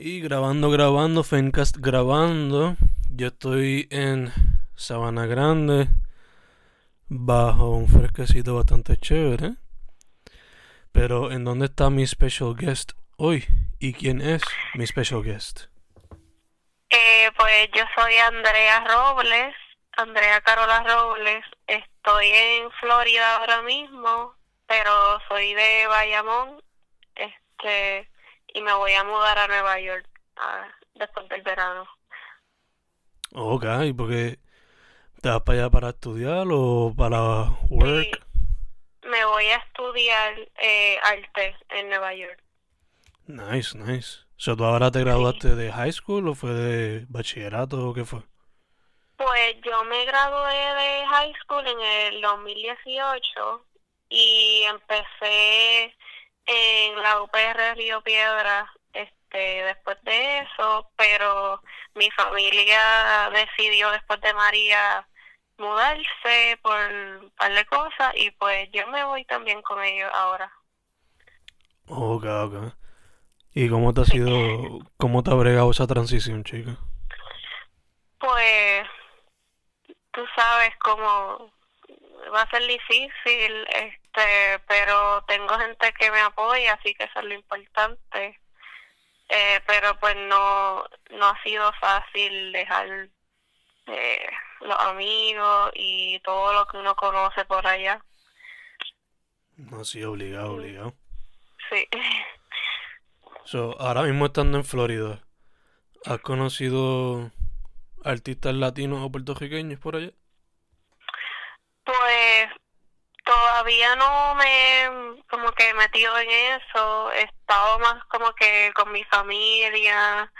Y grabando, grabando, Fencast grabando. Yo estoy en Sabana Grande, bajo un fresquecito bastante chévere. Pero, ¿en dónde está mi special guest hoy? ¿Y quién es mi special guest? Eh, pues yo soy Andrea Robles, Andrea Carola Robles. Estoy en Florida ahora mismo, pero soy de Bayamón. Este y me voy a mudar a Nueva York después del verano. Ok, ¿y por qué te vas para allá para estudiar o para work? me voy a estudiar eh, arte en Nueva York. Nice, nice. So, ¿Tú ahora te graduaste de high school o fue de bachillerato o qué fue? Pues yo me gradué de high school en el 2018 y empecé en la UPR Río Piedra este después de eso, pero mi familia decidió después de María mudarse por un par de cosas y pues yo me voy también con ellos ahora. Ok, ok. ¿Y cómo te ha sido, cómo te ha bregado esa transición, chica? Pues, tú sabes cómo va a ser difícil, este, pero tengo gente que me apoya, así que eso es lo importante. Eh, pero pues no, no ha sido fácil dejar eh, los amigos y todo lo que uno conoce por allá. No, sí, obligado, obligado. Sí. So, ahora mismo estando en Florida, ¿has conocido artistas latinos o puertorriqueños por allá? Pues todavía no me como que metido en eso, he estado más como que con mi familia,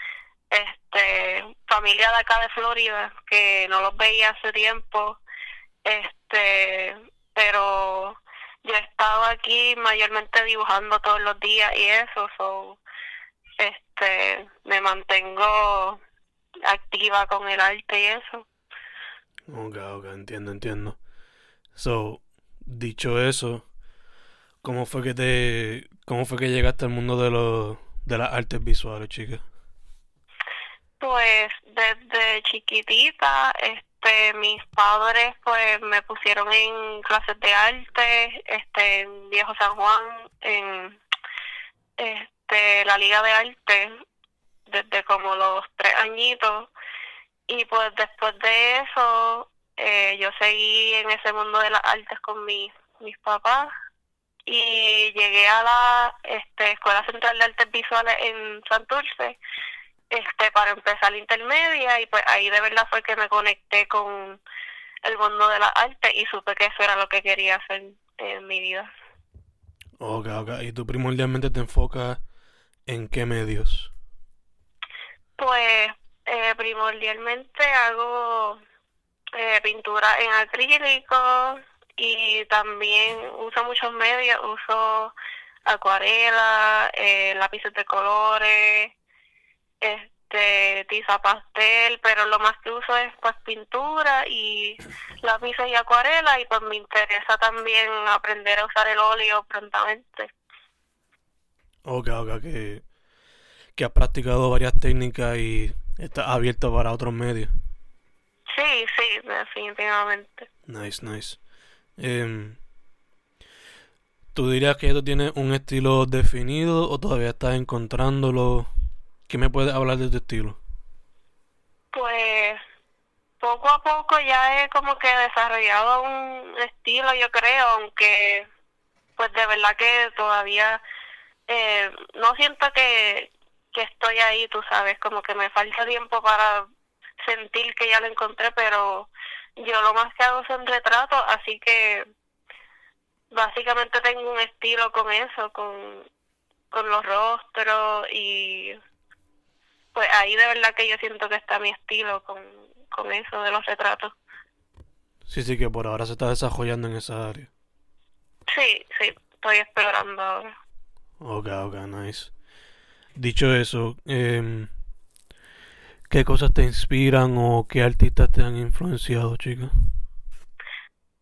este, familia de acá de Florida, que no los veía hace tiempo, este, pero yo he estado aquí mayormente dibujando todos los días y eso, so, este, me mantengo activa con el arte y eso. Ok, ok, entiendo, entiendo. So, dicho eso, ¿cómo fue que te, cómo fue que llegaste al mundo de los, de las artes visuales, chica? Pues desde chiquitita, este, mis padres pues me pusieron en clases de arte, este, en Viejo San Juan, en este, la Liga de Arte, desde como los tres añitos, y pues después de eso eh, yo seguí en ese mundo de las artes con mis, mis papás y llegué a la este, Escuela Central de Artes Visuales en Santurce este, para empezar la intermedia y pues ahí de verdad fue que me conecté con el mundo de las artes y supe que eso era lo que quería hacer en mi vida. Ok, ok. ¿Y tú primordialmente te enfocas en qué medios? Pues eh, primordialmente hago eh, pintura en acrílico y también uso muchos medios, uso acuarela, eh, lápices de colores, este tiza pastel, pero lo más que uso es pues pintura y lápices y acuarela y pues me interesa también aprender a usar el óleo prontamente. Ok, ok, que, que has practicado varias técnicas y estás abierto para otros medios. Sí, sí, definitivamente. Nice, nice. Eh, ¿Tú dirías que tú tienes un estilo definido o todavía estás encontrándolo? ¿Qué me puedes hablar de tu estilo? Pues poco a poco ya he como que desarrollado un estilo, yo creo, aunque pues de verdad que todavía eh, no siento que, que estoy ahí, tú sabes, como que me falta tiempo para sentir que ya lo encontré, pero yo lo más que hago son retratos, así que básicamente tengo un estilo con eso, con, con los rostros y pues ahí de verdad que yo siento que está mi estilo con, con eso de los retratos. Sí, sí, que por ahora se está desarrollando en esa área. Sí, sí, estoy explorando ahora. Ok, ok, nice. Dicho eso, eh, ¿qué cosas te inspiran o qué artistas te han influenciado, chica?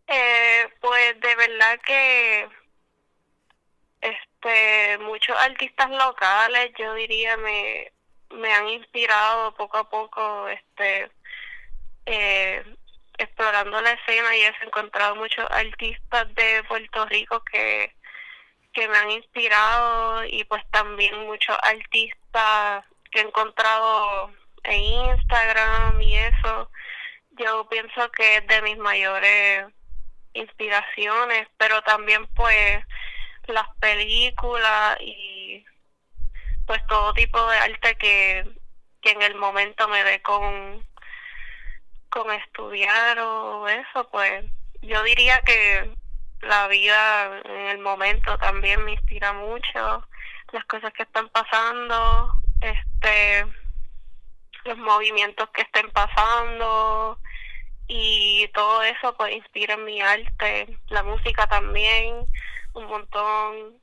Eh, pues de verdad que este muchos artistas locales, yo diría, me, me han inspirado poco a poco, este, eh, explorando la escena y he encontrado muchos artistas de Puerto Rico que, que me han inspirado y pues también muchos artistas que he encontrado en Instagram y eso. Yo pienso que es de mis mayores inspiraciones, pero también pues las películas y pues todo tipo de arte que, que en el momento me dé con, con estudiar o eso, pues yo diría que la vida en el momento también me inspira mucho, las cosas que están pasando, este los movimientos que estén pasando y todo eso pues inspira en mi arte, la música también, un montón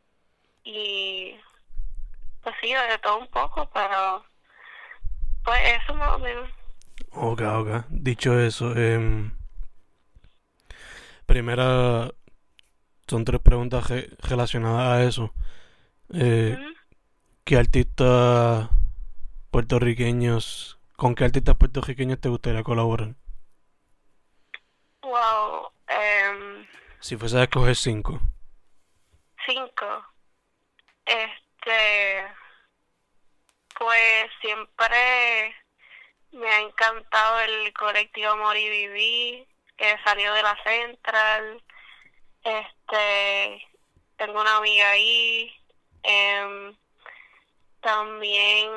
y pues sí, de todo un poco, pero pues eso más o menos. Ok, ok. Dicho eso, eh, primera, son tres preguntas re relacionadas a eso. Eh, uh -huh. ¿Qué artistas puertorriqueños, con qué artistas puertorriqueños te gustaría colaborar? Wow. Um, si fuese a escoger cinco. Cinco. Este. Pues siempre me ha encantado el colectivo Amor y Viví, que salió de la Central. Este. Tengo una amiga ahí. Um, también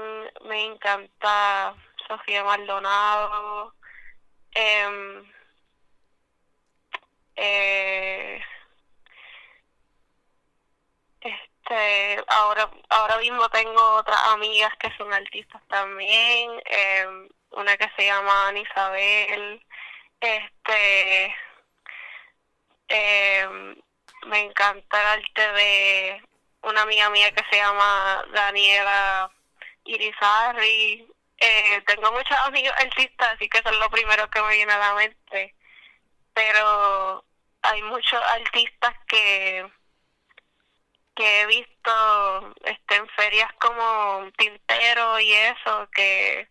me encanta Sofía Maldonado. Um, eh, este ahora ahora mismo tengo otras amigas que son artistas también eh, una que se llama Ana Isabel este eh, me encanta el arte de una amiga mía que se llama Daniela Irizarri eh, tengo muchos amigos artistas así que son lo primero que me viene a la mente. Pero hay muchos artistas que que he visto este en ferias como Tintero y eso que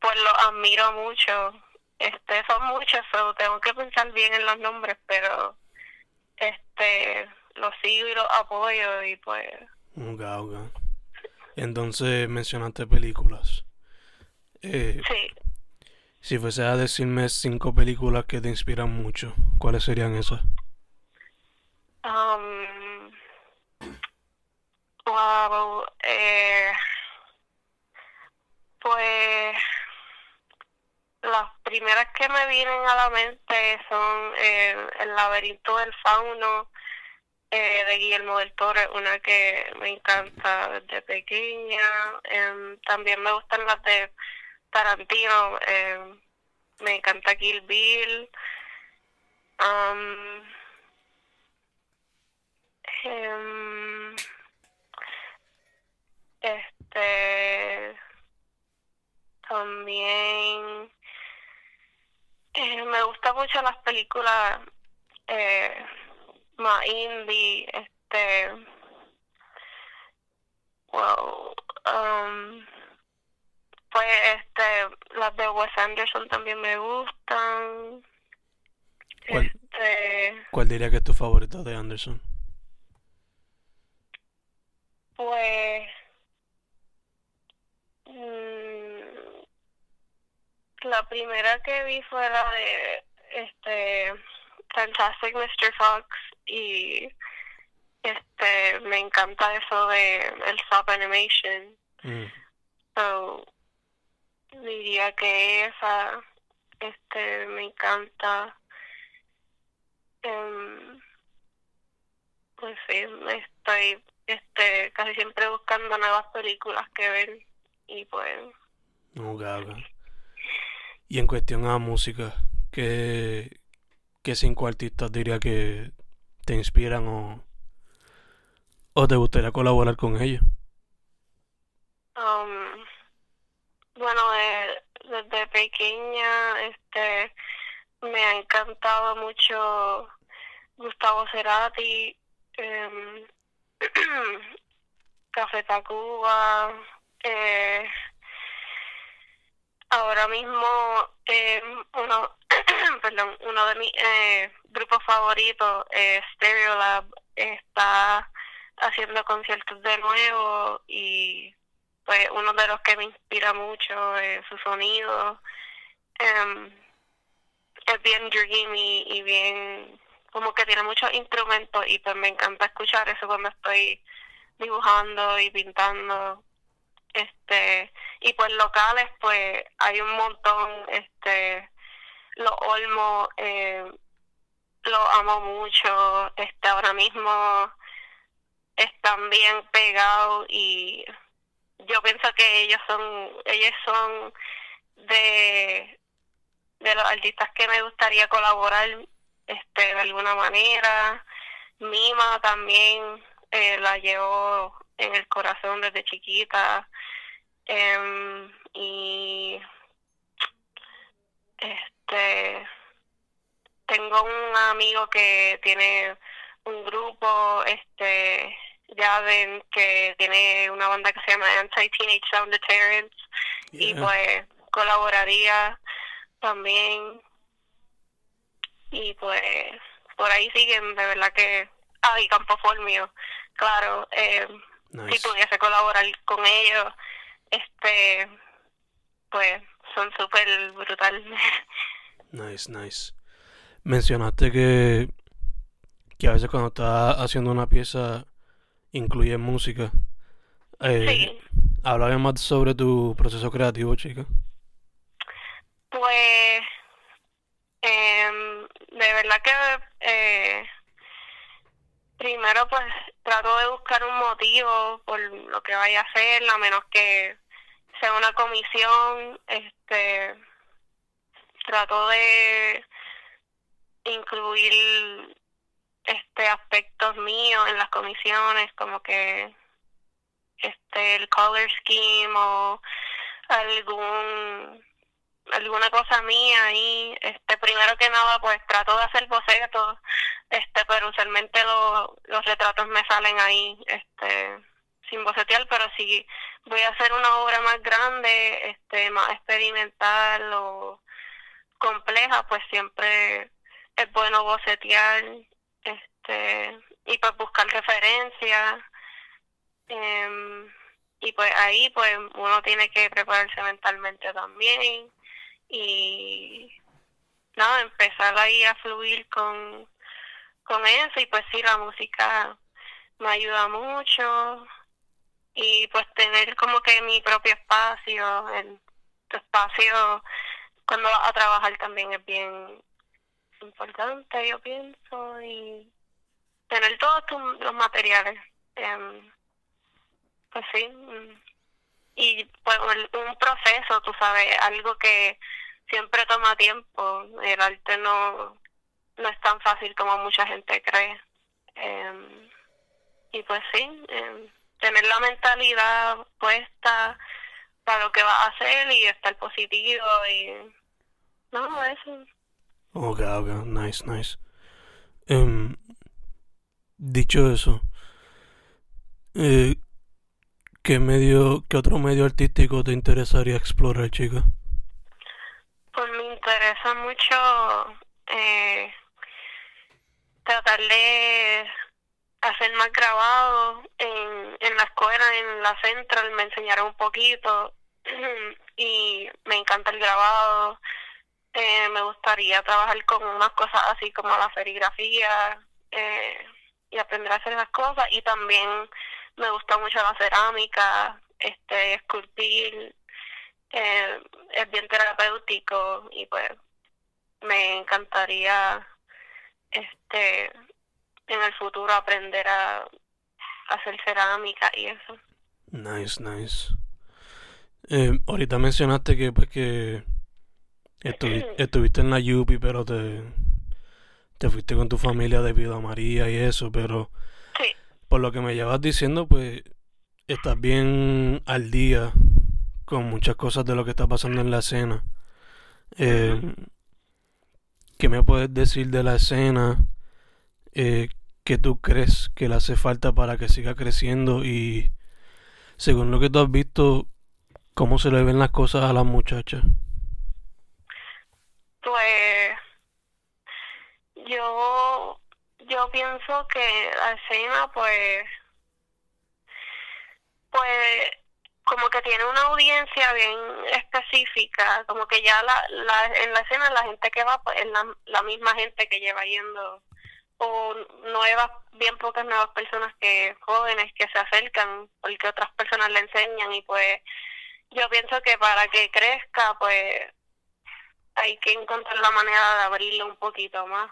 pues los admiro mucho. Este son muchos so, tengo que pensar bien en los nombres pero este los sigo y los apoyo y pues okay, okay. entonces mencionaste películas eh, sí si fuese a decirme cinco películas que te inspiran mucho, ¿cuáles serían esas? Um, wow, eh, pues las primeras que me vienen a la mente son eh, El laberinto del fauno eh, de Guillermo del Toro, una que me encanta desde pequeña. Eh, también me gustan las de Tarantino, eh, me encanta Kill Bill. Um, este también eh, me gusta mucho las películas eh, más indie este wow um, pues este las de Wes Anderson también me gustan ¿Cuál, este ¿Cuál diría que es tu favorita de Anderson? pues mmm, la primera que vi fue la de este Fantastic Mr. Fox y este me encanta eso de el stop animation Mm. so diría que esa este me encanta Em, pues sí estoy este casi siempre buscando nuevas películas que ver y pues... No, Y en cuestión a música, ¿qué, ¿qué cinco artistas diría que te inspiran o, te gustaría colaborar con ellos? Um, bueno, desde pequeña este me ha encantado mucho Gustavo Cerati, eh, Café Tacuba, eh, ahora mismo eh, uno, perdón, uno de mis eh, grupos favoritos, eh, Stereolab, está haciendo conciertos de nuevo y pues uno de los que me inspira mucho es su sonido. Em, es bien dreamy y bien como que tiene muchos instrumentos y pues me encanta escuchar eso cuando estoy dibujando y pintando este y pues locales pues hay un montón este los olmos eh, los amo mucho este ahora mismo están bien pegados y yo pienso que ellos son ellos son de de los artistas que me gustaría colaborar este de alguna manera. Mima también eh, la llevo en el corazón desde chiquita em, y este tengo un amigo que tiene un grupo este ya ven que tiene una banda que se llama Anti Teenage Sound Deterrence y pues colaboraría también. Y pues por ahí siguen de verdad que ah y Campo Formio claro eh, si pudiese colaborar con ellos este pues son súper brutales nice nice mencionaste que que a veces cuando estás haciendo una pieza incluye música eh, sí. Háblame más sobre tu proceso creativo, chica. Pues, eh, de verdad que eh, primero pues trato de buscar un motivo por lo que vaya a hacer, a menos que sea una comisión, este trato de incluir este aspectos míos en las comisiones como que este el color scheme o algún alguna cosa mía ahí. Este primero que nada pues trato de hacer bocetos este pero usualmente los retratos me salen ahí este sin bocetear pero si voy a hacer una obra más grande este más experimental o compleja pues siempre es bueno bocetear este y pues buscar referencias eh, y pues ahí pues uno tiene que prepararse mentalmente también y nada, empezar ahí a fluir con, con eso y pues sí, la música me ayuda mucho y pues tener como que mi propio espacio, el tu espacio cuando vas a trabajar también es bien importante, yo pienso, y tener todos los materiales. Eh, pues sí, mm, y pues un proceso, tú sabes, algo que siempre toma tiempo. El arte no, no es tan fácil como mucha gente cree. Eh, y pues sí, eh, tener la mentalidad puesta para lo que vas a hacer y estar positivo y... No, eso. Ok, ok, nice, nice. Um, dicho eso, eh, ¿Qué medio, qué otro medio artístico te interesaría explorar, chica? Pues me interesa mucho eh, tratar de hacer más grabado en, en la escuela, en la central, me enseñaron un poquito y me encanta el grabado. Eh, me gustaría trabajar con unas cosas así como la serigrafía eh, y aprender a hacer esas cosas y también me gusta mucho la cerámica, este, esculpir, eh, es bien terapéutico y pues me encantaría este en el futuro aprender a, hacer cerámica y eso. Nice, nice. Eh, ahorita mencionaste que pues que estuviste en la Yupi, pero te, te fuiste con tu familia debido a María y eso, pero Sí, por lo que me llevas diciendo, pues estás bien al día con muchas cosas de lo que está pasando en la escena. Eh, ¿qué me puedes decir de la escena? Eh, ¿qué tú crees que le hace falta para que siga creciendo? Y según lo que tú has visto, ¿cómo se le ven las cosas a las muchachas? pues yo yo pienso que la escena pues pues como que tiene una audiencia bien específica, como que ya la, la, en la escena la gente que va pues es la, la misma gente que lleva yendo o nuevas, bien pocas nuevas personas que jóvenes que se acercan porque otras personas le enseñan y pues yo pienso que para que crezca pues hay que encontrar la manera de abrirlo un poquito más.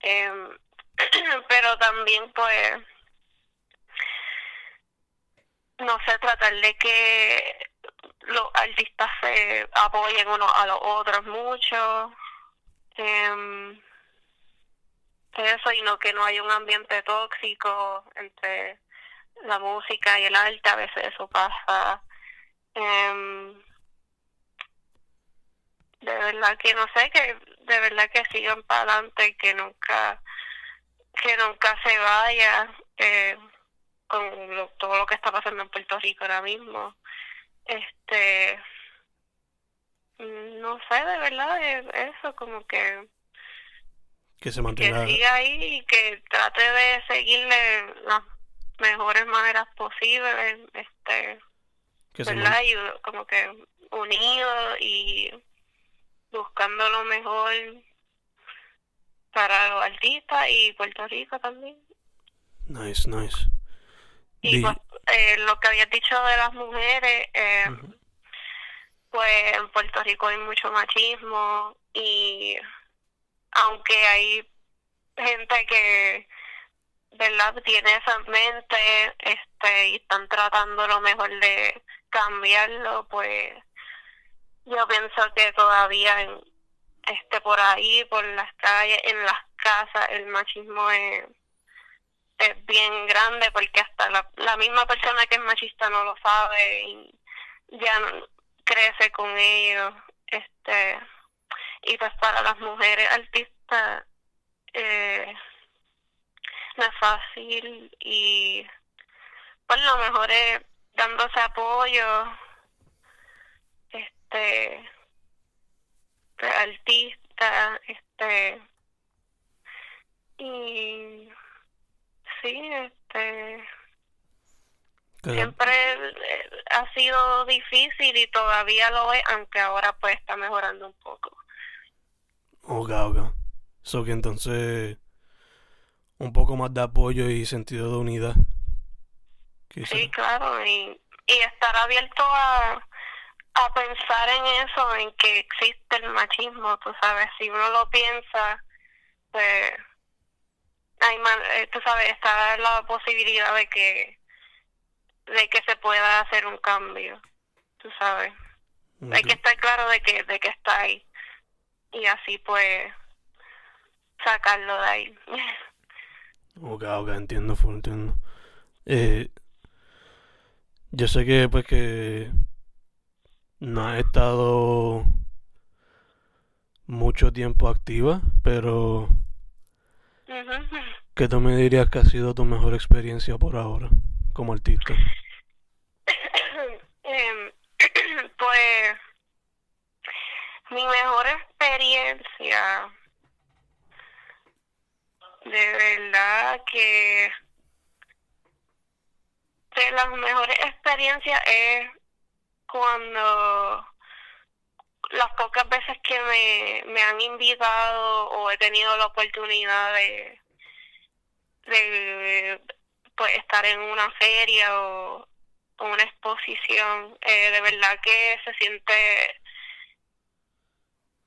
Em, pero también pues no sé, tratar de que los artistas se apoyen unos a los otros mucho. Eh, eso y no que no haya un ambiente tóxico entre la música y el arte, a veces eso pasa. Eh, de verdad que no sé, que de verdad que sigan para adelante, que nunca, que nunca se vaya. Eh, con lo, todo lo que está pasando en Puerto Rico ahora mismo. Este, no sé, de verdad, es eso, como que Que se mantenga... que siga ahí y que trate de seguirle las mejores maneras posibles, este, Que se ¿verdad? Y como que unido y buscando lo mejor para los artistas y Puerto Rico también. Nice, nice. Y Di- pues, eh, lo que habías dicho de las mujeres, eh, pues en Puerto Rico hay mucho machismo y aunque hay gente que, ¿verdad?, tiene esa mente este, y están tratando lo mejor de cambiarlo, pues yo pienso que todavía en, este por ahí, por las calles, en las casas, el machismo es es bien grande porque hasta la, la misma persona que es machista no lo sabe y ya crece con ellos este y pues para las mujeres artistas eh, no es fácil y pues lo mejor es dándose apoyo este pues, artista este y sí este siempre eh, ha sido difícil y todavía lo es, aunque ahora pues está mejorando un poco. Ok, ok. So que entonces un poco más de apoyo y sentido de unidad. Quizá. Sí, claro, y, y estar abierto a, a pensar en eso, en que existe el machismo, tú sabes, si uno lo piensa, pues, hay eh, tú sabes, está la posibilidad de que de que se pueda hacer un cambio, tú sabes. hay que estar claro de que de que está ahí y así pues sacarlo de ahí Ok, ok, entiendo, full, entiendo. Eh, yo sé que pues que no has estado mucho tiempo activa, pero. ¿qué tú me dirías que ha sido tu mejor experiencia por ahora como artista? Em, pues mi mejor experiencia. De verdad que de las mejores experiencias es cuando las pocas veces que me, me han invitado o he tenido la oportunidad de, de pues estar en una feria o, una exposición eh, de verdad que se siente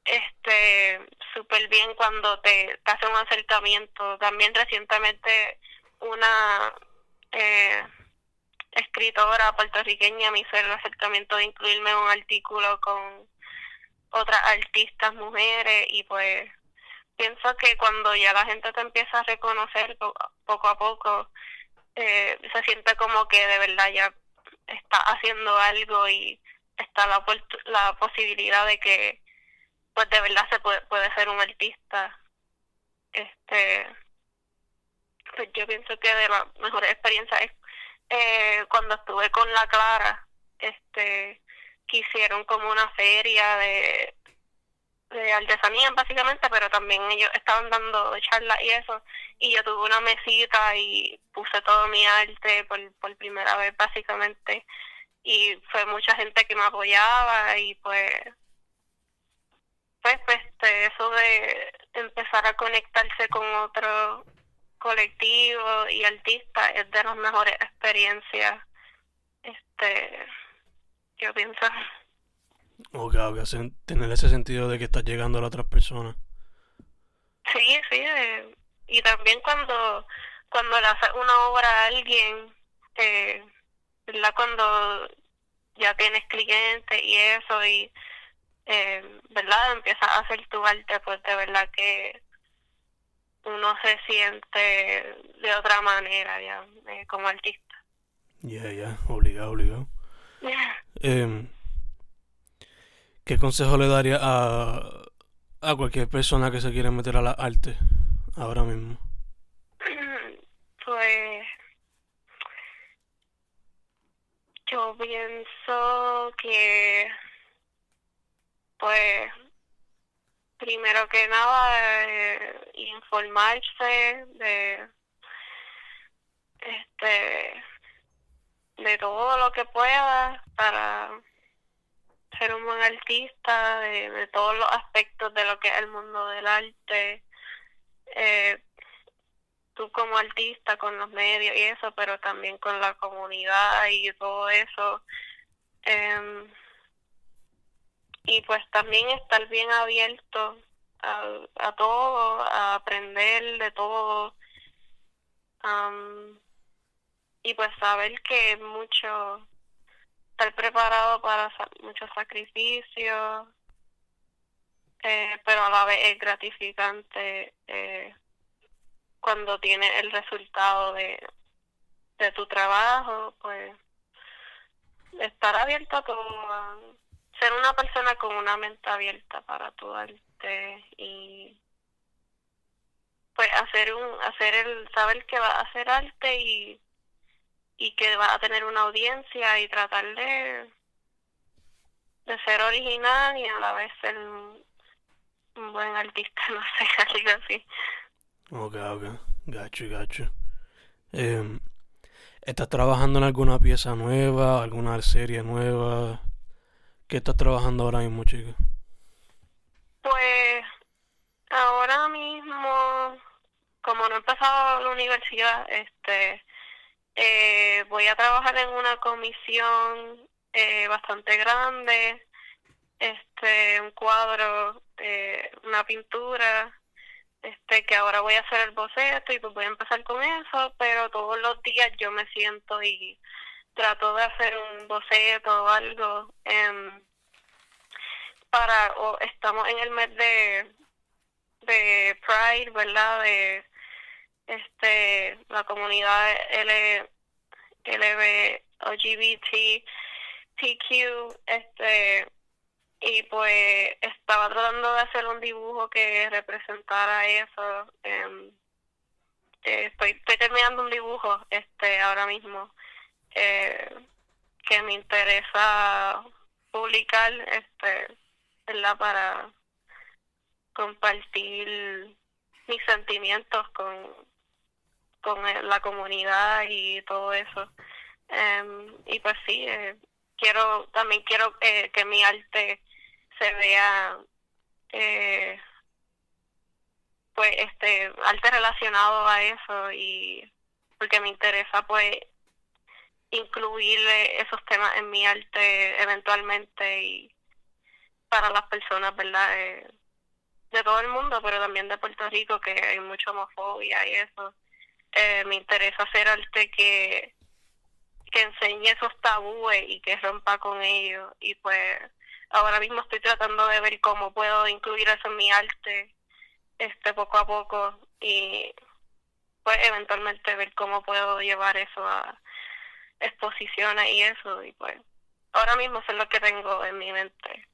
este súper bien cuando te, te hace un acercamiento. También recientemente una eh, escritora puertorriqueña me hice el acercamiento de incluirme en un artículo con otras artistas mujeres y pues pienso que cuando ya la gente te empieza a reconocer poco a poco, eh, se siente como que de verdad ya está haciendo algo y está la, la posibilidad de que pues de verdad se puede, puede ser un artista. Este, pues yo pienso que de la mejor experiencia es eh, cuando estuve con la Clara, este, que hicieron como una feria de, de artesanía básicamente, pero también ellos estaban dando charlas y eso, y yo tuve una mesita y puse todo mi arte por, por primera vez básicamente, y fue mucha gente que me apoyaba y pues pues, pues este, eso de empezar a conectarse con otro colectivo y artista es de las mejores experiencias este yo pienso Ok, ok, tener ese sentido de que estás llegando a las otras personas. Sí, sí, eh, y también cuando, cuando le haces una obra a alguien, eh, ¿verdad? Cuando ya tienes clientes y eso, y, eh, ¿verdad? Empiezas a hacer tu arte, pues de verdad que uno se siente de otra manera ya, eh, como artista. Ya, ya, obligado, obligado. Eh, ¿Qué consejo le daría a, a cualquier persona que se quiera meter a la arte ahora mismo? Pues yo pienso que pues primero que nada eh, informarse de este de todo lo que pueda para ser un buen artista de, todos los aspectos de lo que es el mundo del arte. Eh, tú como artista con los medios y eso, pero también con la comunidad y todo eso. Em, y pues también estar bien abierto a, a todo, a aprender de todo. y pues saber que mucho estar preparado para muchos sacrificios, eh, pero a la vez es gratificante eh, cuando tienes el resultado de, de tu trabajo, pues estar abierto a todo, ser una persona con una mente abierta para tu arte y pues hacer un hacer el saber que va a hacer arte y y que va a tener una audiencia y tratar de, de ser original y a la vez ser un, buen artista, no sé, algo así. Ok, ok, gacho, gacho. Eh, ¿Estás trabajando en alguna pieza nueva, alguna serie nueva? ¿Qué estás trabajando ahora mismo, chica? Pues ahora mismo, como no he empezado la universidad, este eh, voy a trabajar en una comisión eh, bastante grande, este, un cuadro, eh, una pintura, este, que ahora voy a hacer el boceto y pues voy a empezar con eso, pero todos los días yo me siento y trato de hacer un boceto o algo. Eh, para, o estamos en el mes de, de Pride, ¿verdad? De este la comunidad L, LB, LGBT, TQ, este, y pues estaba tratando de hacer un dibujo que representara eso. Em, eh, estoy, estoy terminando un dibujo este ahora mismo eh, que me interesa publicar, este, ¿verdad? Para compartir mis sentimientos con, con la comunidad y todo eso. Em, y pues sí, eh, quiero también quiero eh, que mi arte se vea eh, pues este arte relacionado a eso y porque me interesa pues incluir esos temas en mi arte eventualmente y para las personas verdad de todo el mundo pero también de Puerto Rico que hay mucha homofobia y eso. Eh, me interesa hacer arte que, que enseñe esos tabúes y que rompa con ellos. Y pues ahora mismo estoy tratando de ver cómo puedo incluir eso en mi arte este poco a poco. Y pues eventualmente ver cómo puedo llevar eso a exposiciones y eso y pues ahora mismo eso es lo que tengo en mi mente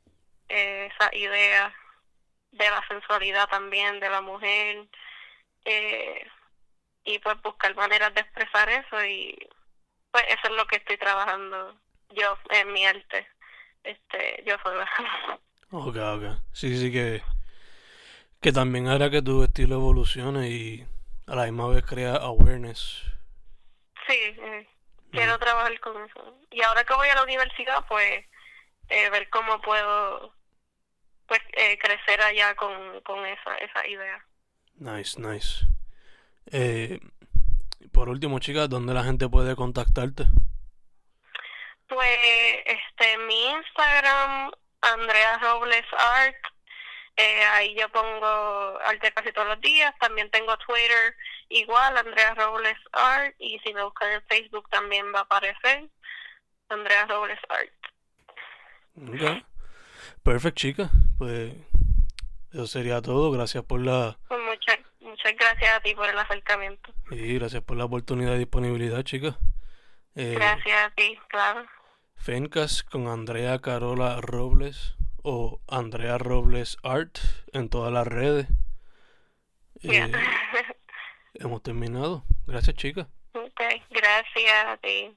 esa idea de la sensualidad también de la mujer eh, y pues buscar maneras de expresar eso y pues eso es lo que estoy trabajando yo en mi arte este yo sola. Ok ok. Sí sí que que también hará que tu estilo evolucione y a la misma vez crea awareness. Sí eh, quiero trabajar con eso y ahora que voy a la universidad pues eh, ver cómo puedo pues eh, crecer allá con, con esa esa idea nice nice eh, por último, chicas, ¿dónde la gente puede contactarte? Pues, este, mi Instagram, Andrea Robles Art. Eh, ahí yo pongo arte casi todos los días. También tengo Twitter, igual, Andrea Robles Art. Y si me buscan en Facebook también va a aparecer Andrea Robles Art. Ok. Perfecto, chica. Pues eso sería todo. Gracias por la... Pues muchas, muchas gracias a ti por el acercamiento. Y gracias por la oportunidad y disponibilidad, chica. Eh, gracias a ti, claro. Fencas con Andrea Carola Robles o Andrea Robles Art en todas las redes. Eh, hemos terminado. Gracias, chica. Ok, gracias a ti.